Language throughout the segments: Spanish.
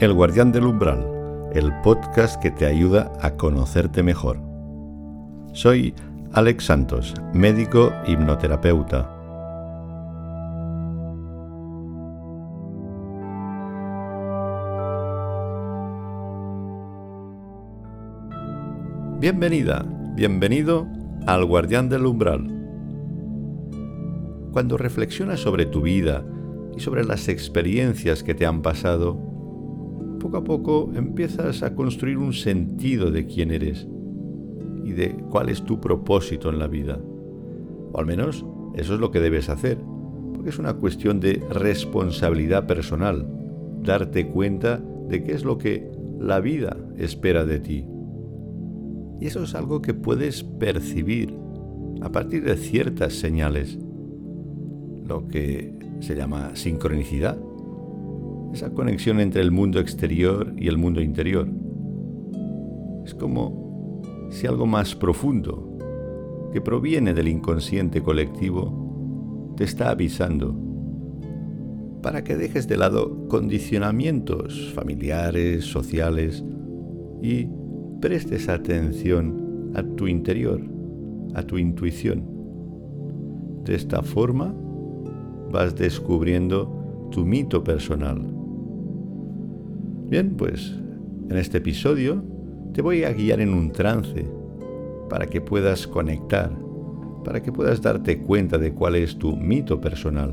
El Guardián del Umbral, el podcast que te ayuda a conocerte mejor. Soy Alex Santos, médico hipnoterapeuta. Bienvenida, bienvenido al Guardián del Umbral. Cuando reflexionas sobre tu vida y sobre las experiencias que te han pasado, poco a poco empiezas a construir un sentido de quién eres y de cuál es tu propósito en la vida. O al menos eso es lo que debes hacer, porque es una cuestión de responsabilidad personal, darte cuenta de qué es lo que la vida espera de ti. Y eso es algo que puedes percibir a partir de ciertas señales, lo que se llama sincronicidad esa conexión entre el mundo exterior y el mundo interior. Es como si algo más profundo, que proviene del inconsciente colectivo, te está avisando para que dejes de lado condicionamientos familiares, sociales y prestes atención a tu interior, a tu intuición. De esta forma vas descubriendo tu mito personal Bien, pues en este episodio te voy a guiar en un trance para que puedas conectar, para que puedas darte cuenta de cuál es tu mito personal,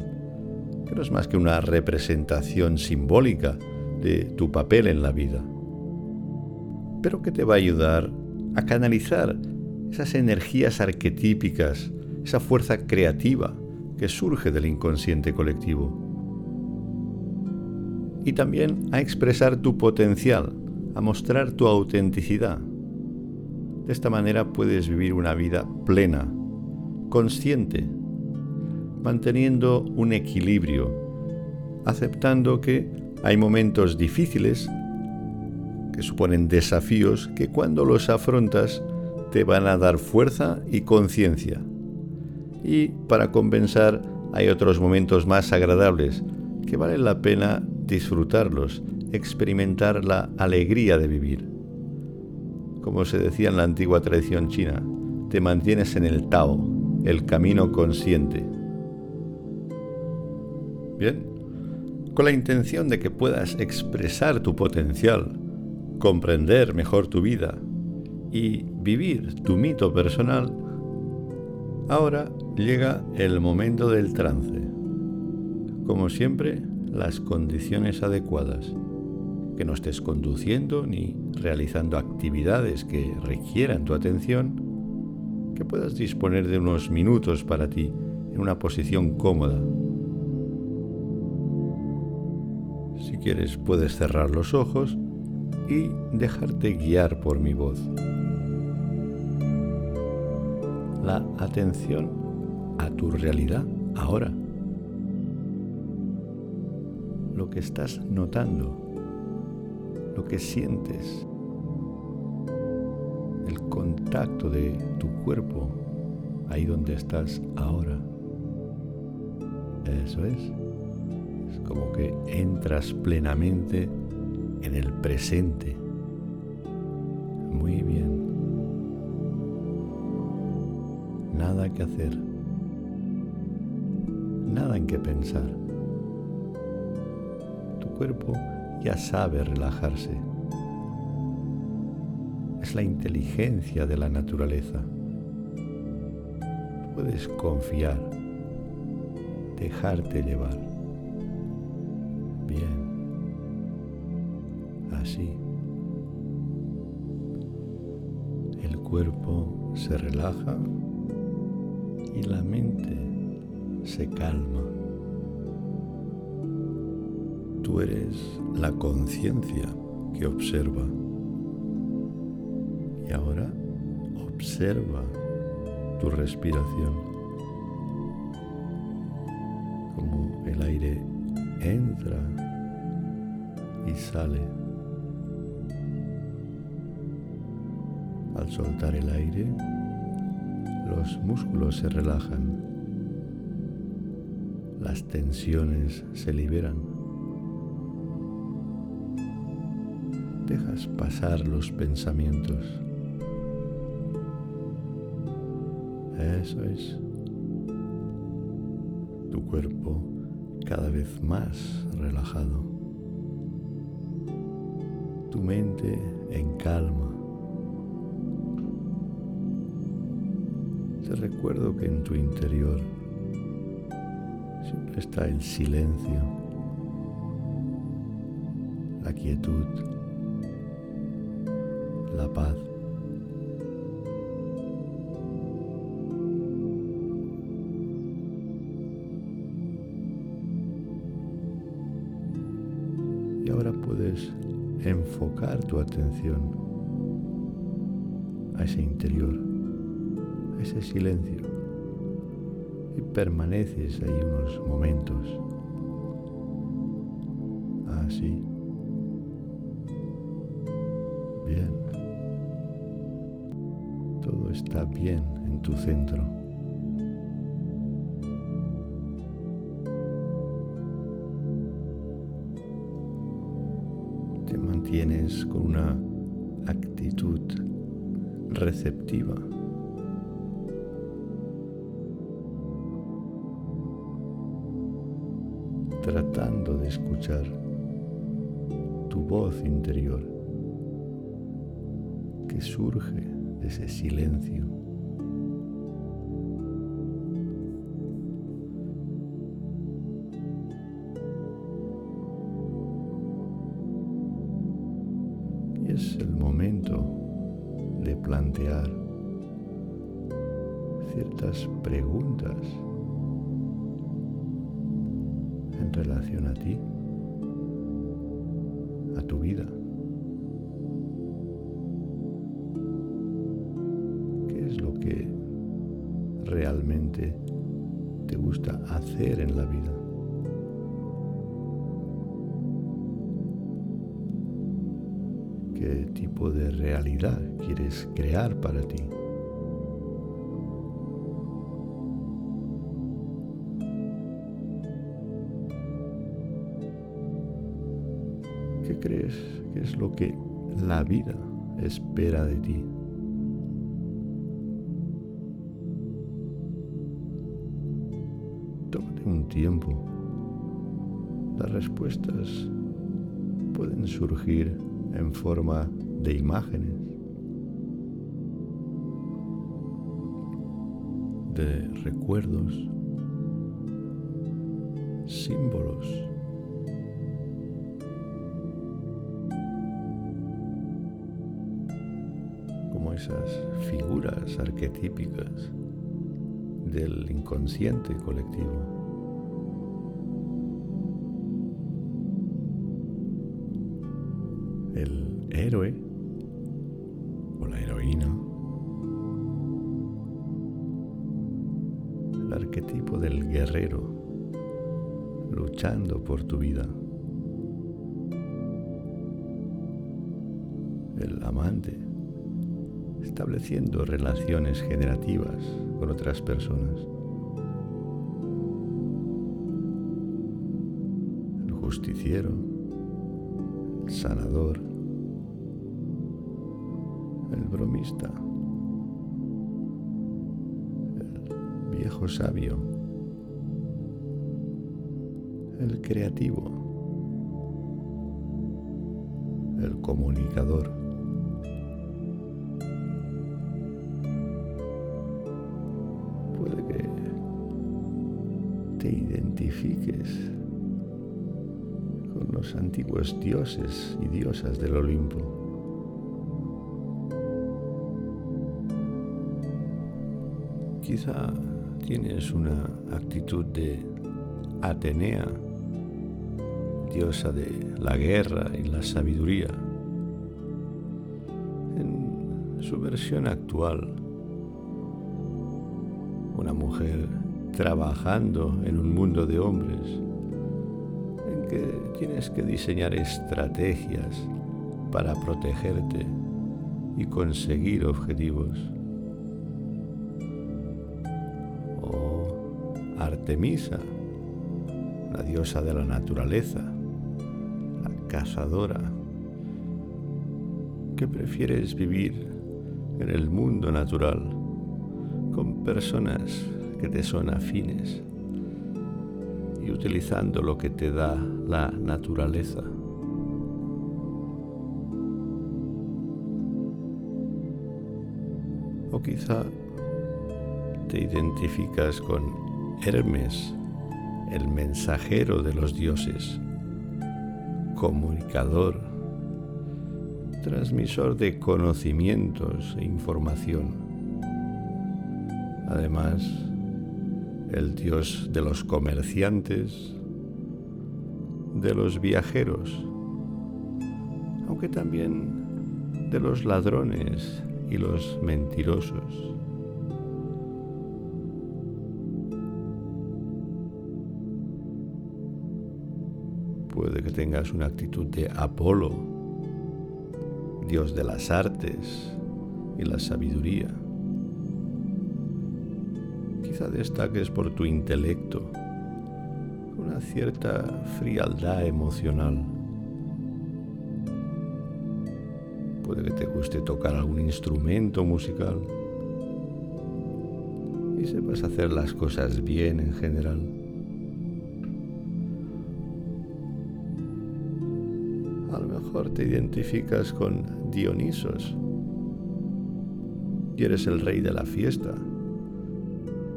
que no es más que una representación simbólica de tu papel en la vida, pero que te va a ayudar a canalizar esas energías arquetípicas, esa fuerza creativa que surge del inconsciente colectivo y también a expresar tu potencial, a mostrar tu autenticidad. De esta manera puedes vivir una vida plena, consciente, manteniendo un equilibrio, aceptando que hay momentos difíciles que suponen desafíos que cuando los afrontas te van a dar fuerza y conciencia. Y para compensar hay otros momentos más agradables que valen la pena disfrutarlos, experimentar la alegría de vivir. Como se decía en la antigua tradición china, te mantienes en el Tao, el camino consciente. Bien, con la intención de que puedas expresar tu potencial, comprender mejor tu vida y vivir tu mito personal, ahora llega el momento del trance. Como siempre, las condiciones adecuadas, que no estés conduciendo ni realizando actividades que requieran tu atención, que puedas disponer de unos minutos para ti en una posición cómoda. Si quieres puedes cerrar los ojos y dejarte guiar por mi voz. La atención a tu realidad ahora lo que estás notando, lo que sientes, el contacto de tu cuerpo ahí donde estás ahora. Eso es. Es como que entras plenamente en el presente. Muy bien. Nada que hacer. Nada en que pensar cuerpo ya sabe relajarse. Es la inteligencia de la naturaleza. Puedes confiar, dejarte llevar. Bien. Así. El cuerpo se relaja y la mente se calma. Tú eres la conciencia que observa. Y ahora observa tu respiración. Como el aire entra y sale. Al soltar el aire, los músculos se relajan, las tensiones se liberan dejas pasar los pensamientos. Eso es. Tu cuerpo cada vez más relajado. Tu mente en calma. Te recuerdo que en tu interior siempre está el silencio, la quietud, la paz. Y ahora puedes enfocar tu atención a ese interior, a ese silencio. Y permaneces ahí unos momentos. Está bien en tu centro. tienes con una actitud receptiva. Tratando de escuchar tu voz interior que surge ese silencio. Para ti. ¿Qué crees que es lo que la vida espera de ti? Tómate un tiempo. Las respuestas pueden surgir en forma de imágenes, de recuerdos, símbolos. como esas figuras arquetípicas del inconsciente colectivo. el héroe el arquetipo del guerrero luchando por tu vida, el amante estableciendo relaciones generativas con otras personas. El justiciero, el sanador, el bromista, viejo sabio, el creativo, el comunicador. Puede que te identifiques con los antiguos dioses y diosas del Olimpo. Quizá tienes una actitud de Atenea, diosa de la guerra y la sabiduría. En su versión actual, una mujer trabajando en un mundo de hombres en que tienes que diseñar estrategias para protegerte y conseguir objetivos. Artemisa, la diosa de la naturaleza, la cazadora, que prefieres vivir en el mundo natural con personas que te son afines y utilizando lo que te da la naturaleza. O quizá te identificas con Hermes, el mensajero de los dioses, comunicador, transmisor de conocimientos e información. Además, el dios de los comerciantes, de los viajeros, aunque también de los ladrones y los mentirosos. Puede que tengas una actitud de Apolo, dios de las artes y la sabiduría. Quizá destaques por tu intelecto, una cierta frialdad emocional. Puede que te guste tocar algún instrumento musical y sepas hacer las cosas bien en general. A lo mejor te identificas con Dionisos y eres el rey de la fiesta.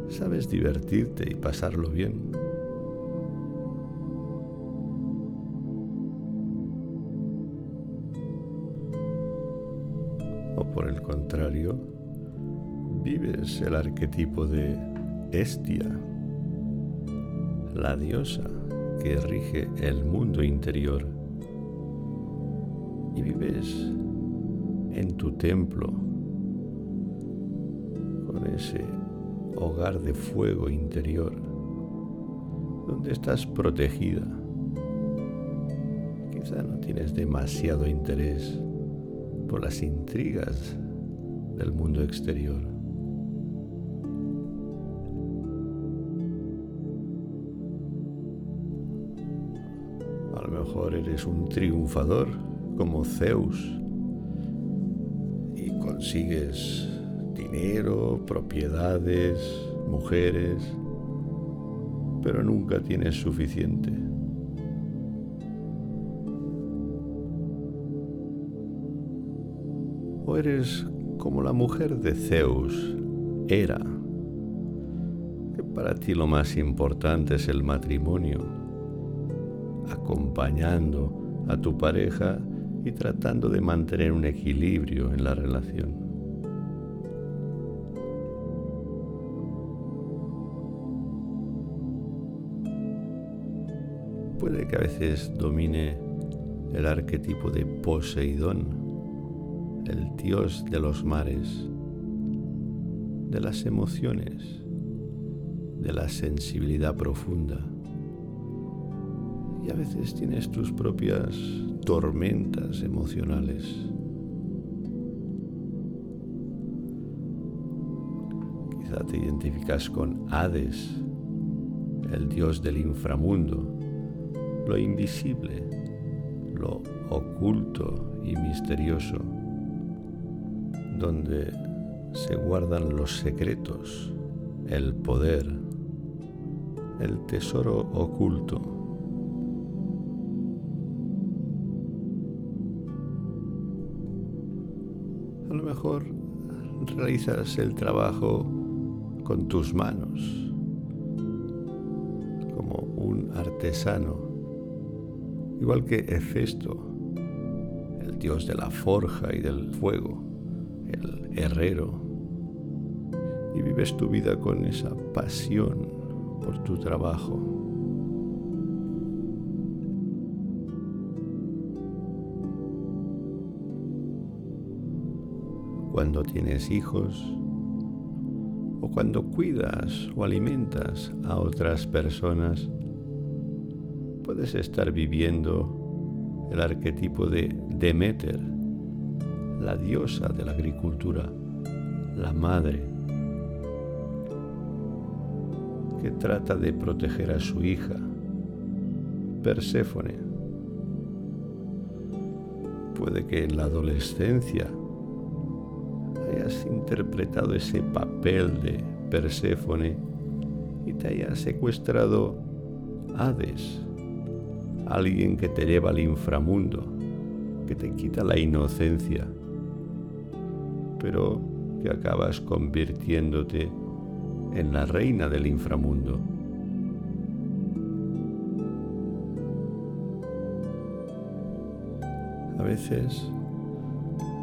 Sabes divertirte y pasarlo bien. O por el contrario, vives el arquetipo de Estia, la diosa que rige el mundo interior, y vives en tu templo con ese hogar de fuego interior, donde estás protegida. Quizá no tienes demasiado interés por las intrigas del mundo exterior. A lo mejor eres un triunfador como Zeus y consigues dinero, propiedades, mujeres, pero nunca tienes suficiente. O eres como la mujer de Zeus, Hera, que para ti lo más importante es el matrimonio, acompañando a tu pareja y tratando de mantener un equilibrio en la relación. puede que a veces domine el arquetipo de Poseidón, el dios de los mares, de las emociones, de la sensibilidad profunda. Y a veces tienes tus propias tormentas emocionales. Quizá te identificas con Hades, el dios del inframundo lo invisible, lo oculto y misterioso, donde se guardan los secretos, el poder, el tesoro oculto. Mejor realizas el trabajo con tus manos, como un artesano igual que Hefesto, el dios de la forja y del fuego, el herrero, y vives tu vida con esa pasión por tu trabajo. Cuando tienes hijos, o cuando cuidas o alimentas a otras personas, puedes estar viviendo el arquetipo de Demeter, la diosa de la agricultura, la madre, que trata de proteger a su hija, Perséfone. Puede que en la adolescencia hayas interpretado ese papel de Perséfone y te haya secuestrado Hades, alguien que te lleva al inframundo, que te quita la inocencia, pero que acabas convirtiéndote en la reina del inframundo. A veces,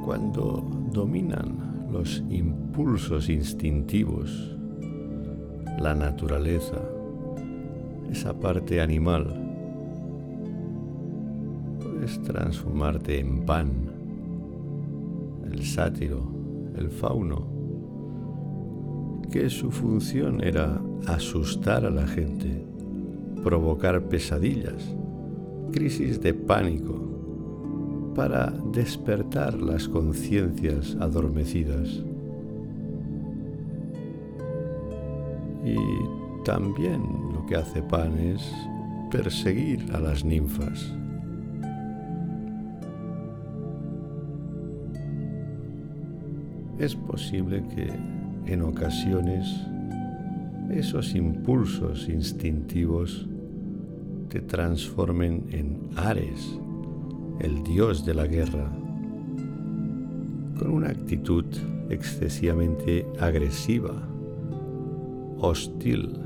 cuando dominan los impulsos instintivos, la naturaleza, esa parte animal, puedes transformarte en pan, el sátiro, el fauno, que su función era asustar a la gente, provocar pesadillas, crisis de pánico, para despertar las conciencias adormecidas. Y también lo que hace Pan es perseguir a las ninfas. Es posible que en ocasiones esos impulsos instintivos te transformen en Ares, el dios de la guerra, con una actitud excesivamente agresiva, hostil,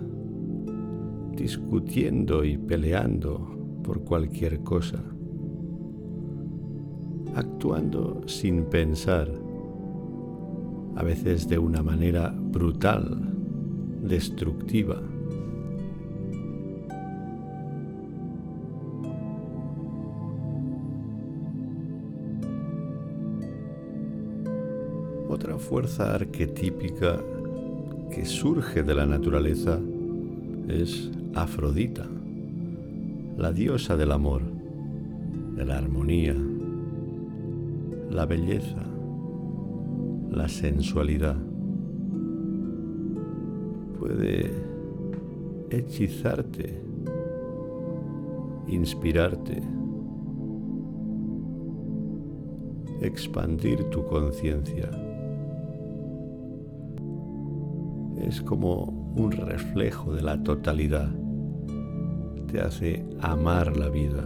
discutiendo y peleando por cualquier cosa, actuando sin pensar, a veces de una manera brutal, destructiva. Otra fuerza arquetípica que surge de la naturaleza es Afrodita, la diosa del amor, de la armonía, la belleza, la sensualidad. Puede hechizarte, inspirarte, expandir tu conciencia. Es como un reflejo de la totalidad. Te hace amar la vida.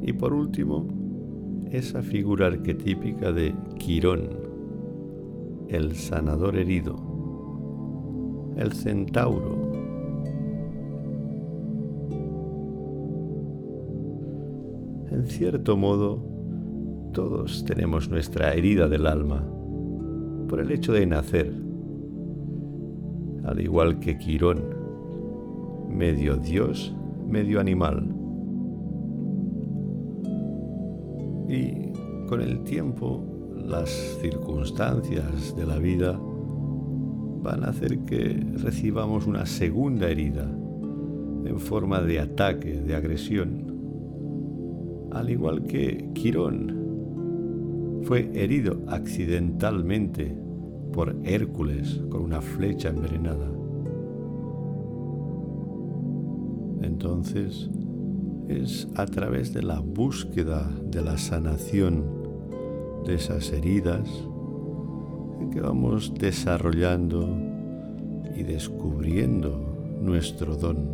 Y por último, esa figura arquetípica de Quirón, el sanador herido, el centauro. En cierto modo, todos tenemos nuestra herida del alma por el hecho de nacer, al igual que Quirón, medio dios, medio animal. Y con el tiempo, las circunstancias de la vida van a hacer que recibamos una segunda herida en forma de ataque, de agresión. Al igual que Quirón fue herido accidentalmente por Hércules con una flecha envenenada. Entonces, es a través de la búsqueda de la sanación de esas heridas que vamos desarrollando y descubriendo nuestro don,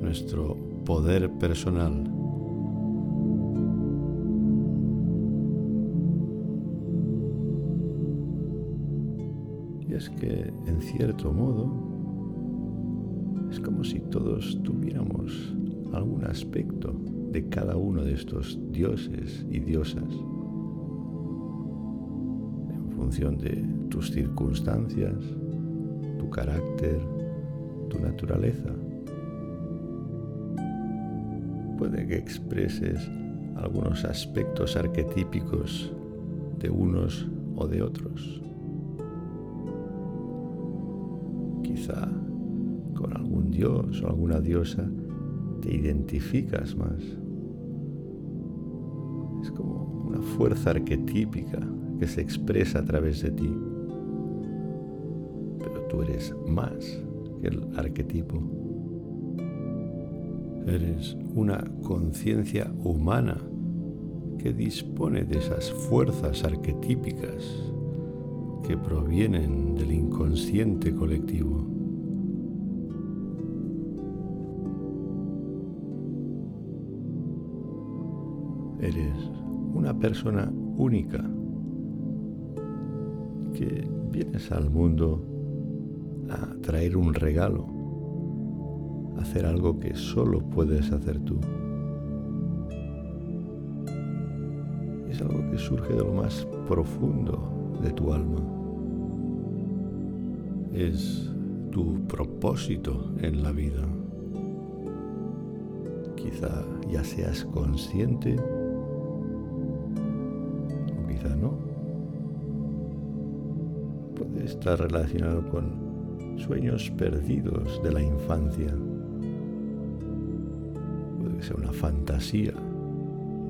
nuestro poder personal. Es que, en cierto modo, es como si todos tuviéramos algún aspecto de cada uno de estos dioses y diosas en función de tus circunstancias, tu carácter, tu naturaleza. Puede que expreses algunos aspectos arquetípicos de unos o de otros. Quizá con algún dios o alguna diosa te identificas más. Es como una fuerza arquetípica que se expresa a través de ti. Pero tú eres más que el arquetipo. Eres una conciencia humana que dispone de esas fuerzas arquetípicas que provienen del inconsciente colectivo. Eres una persona única que vienes al mundo a traer un regalo, a hacer algo que solo puedes hacer tú. Es algo que surge de lo más profundo de tu alma. Es tu propósito en la vida. Quizá ya seas consciente o quizá no. Puede estar relacionado con sueños perdidos de la infancia. Puede ser una fantasía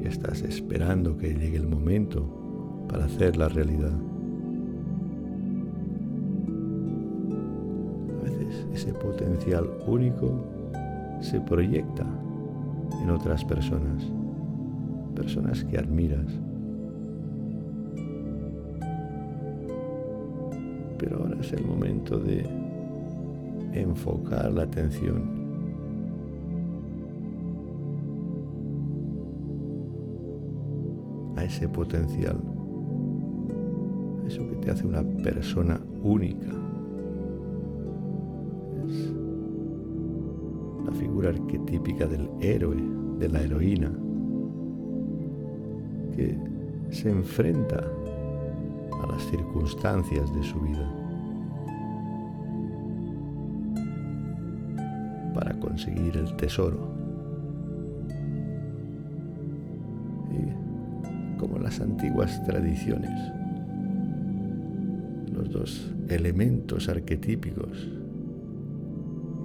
y estás esperando que llegue el momento para hacer la realidad. Único se proyecta en otras personas, personas que admiras. Pero ahora es el momento de enfocar la atención a ese potencial, eso que te hace una persona única. Arquetípica del héroe, de la heroína, que se enfrenta a las circunstancias de su vida para conseguir el tesoro. Y como las antiguas tradiciones, los dos elementos arquetípicos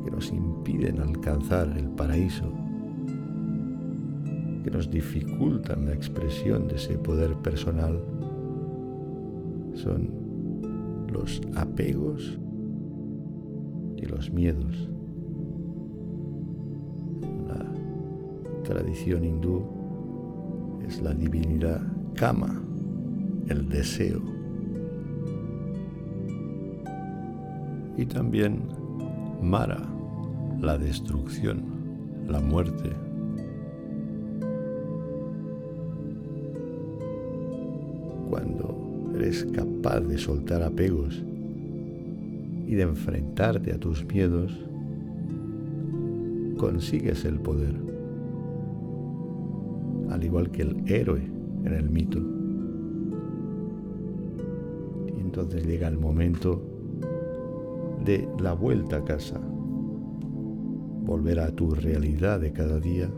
que nos impiden alcanzar el paraíso, que nos dificultan la expresión de ese poder personal, son los apegos y los miedos. La tradición hindú es la divinidad Kama, el deseo. Y también Mara, la destrucción, la muerte. Cuando eres capaz de soltar apegos y de enfrentarte a tus miedos, consigues el poder, al igual que el héroe en el mito. Y entonces llega el momento de la vuelta a casa volver a tu realidad de cada día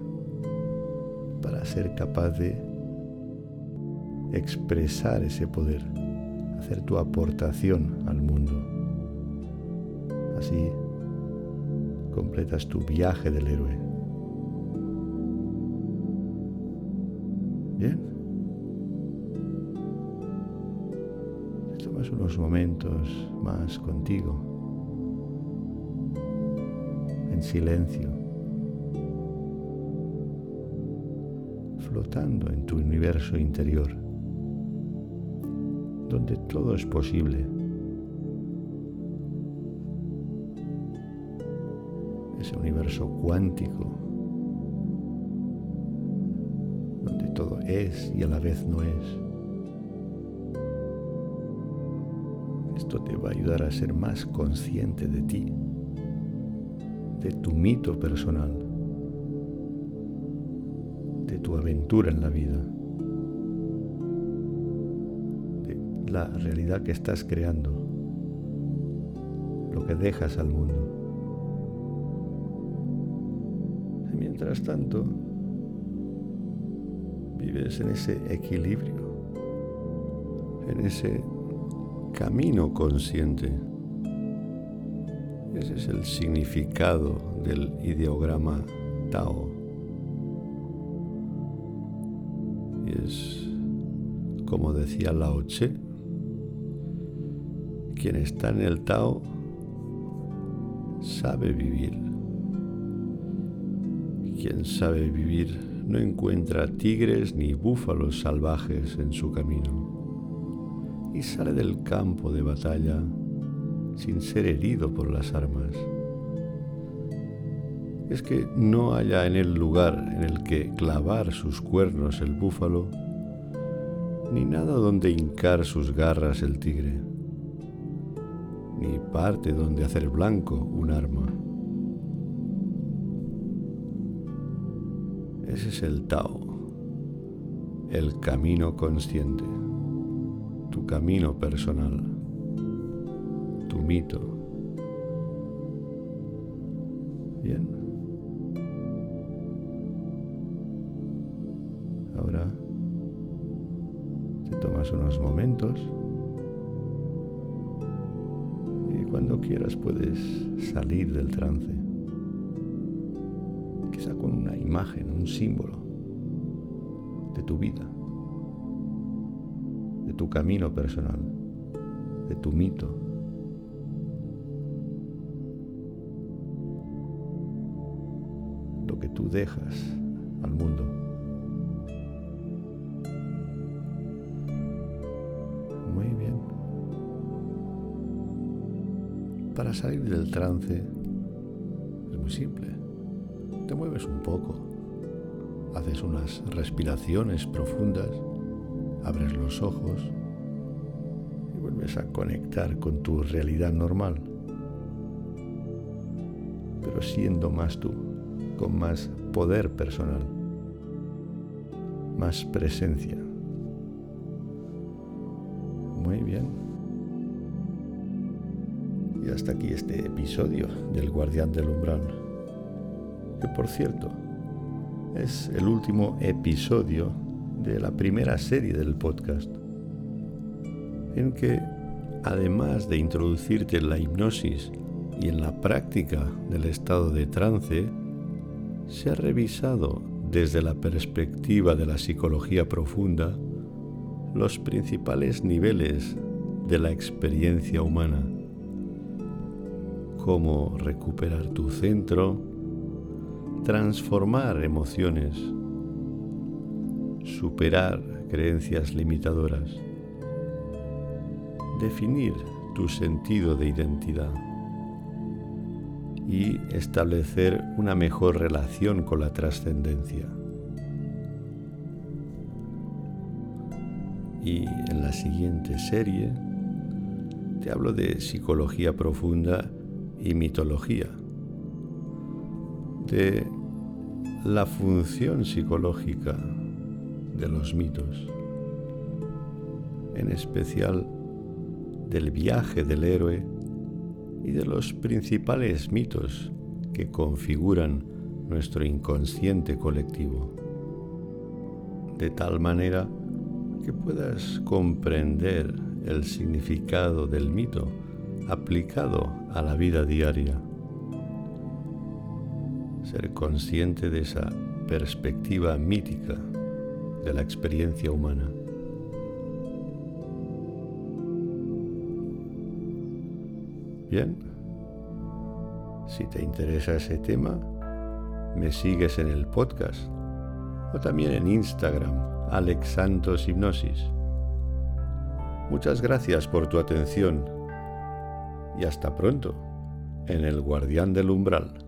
para ser capaz de expresar ese poder, hacer tu aportación al mundo. Así completas tu viaje del héroe. Bien. Tomas unos momentos más contigo en silencio, flotando en tu universo interior, donde todo es posible. Ese universo cuántico, donde todo es y a la vez no es. Esto te va a ayudar a ser más consciente de ti de tu mito personal, de tu aventura en la vida, de la realidad que estás creando, lo que dejas al mundo. Y mientras tanto, vives en ese equilibrio, en ese camino consciente ese es el significado del ideograma Tao. Y es, como decía Lao Tse, quien está en el Tao sabe vivir. quien sabe vivir no encuentra tigres ni búfalos salvajes en su camino y sale del campo de batalla sin ser herido por las armas. Es que no haya en el lugar en el que clavar sus cuernos el búfalo, ni nada donde hincar sus garras el tigre, ni parte donde hacer blanco un arma. Ese es el Tao, el camino consciente, tu camino personal, tu mito. Bien. Ahora te tomas unos momentos y cuando quieras puedes salir del trance con una imagen, un símbolo de tu vida, de tu camino personal, de tu mito. Tú dejas al mundo. Muy bien. Para salir del trance es muy simple te mueves un poco, haces unas respiraciones profundas, abres los ojos y vuelves a conectar con tu realidad normal, pero siendo más tú, con más poder personal, más presencia. Muy bien. Y hasta aquí este episodio del Guardián del Umbral que por cierto es el último episodio de la primera serie del podcast, en que además de introducirte en la hipnosis y en la práctica del estado de trance, se ha revisado desde la perspectiva de la psicología profunda los principales niveles de la experiencia humana, cómo recuperar tu centro, transformar emociones, superar creencias limitadoras, definir tu sentido de identidad y establecer una mejor relación con la trascendencia. Y en la siguiente serie te hablo de psicología profunda y mitología de la función psicológica de los mitos, en especial del viaje del héroe y de los principales mitos que configuran nuestro inconsciente colectivo, de tal manera que puedas comprender el significado del mito aplicado a la vida diaria ser consciente de esa perspectiva mítica de la experiencia humana. Bien, si te interesa ese tema, me sigues en el podcast o también en Instagram, Alex Hipnosis. Muchas gracias por tu atención y hasta pronto en el Guardián del Umbral.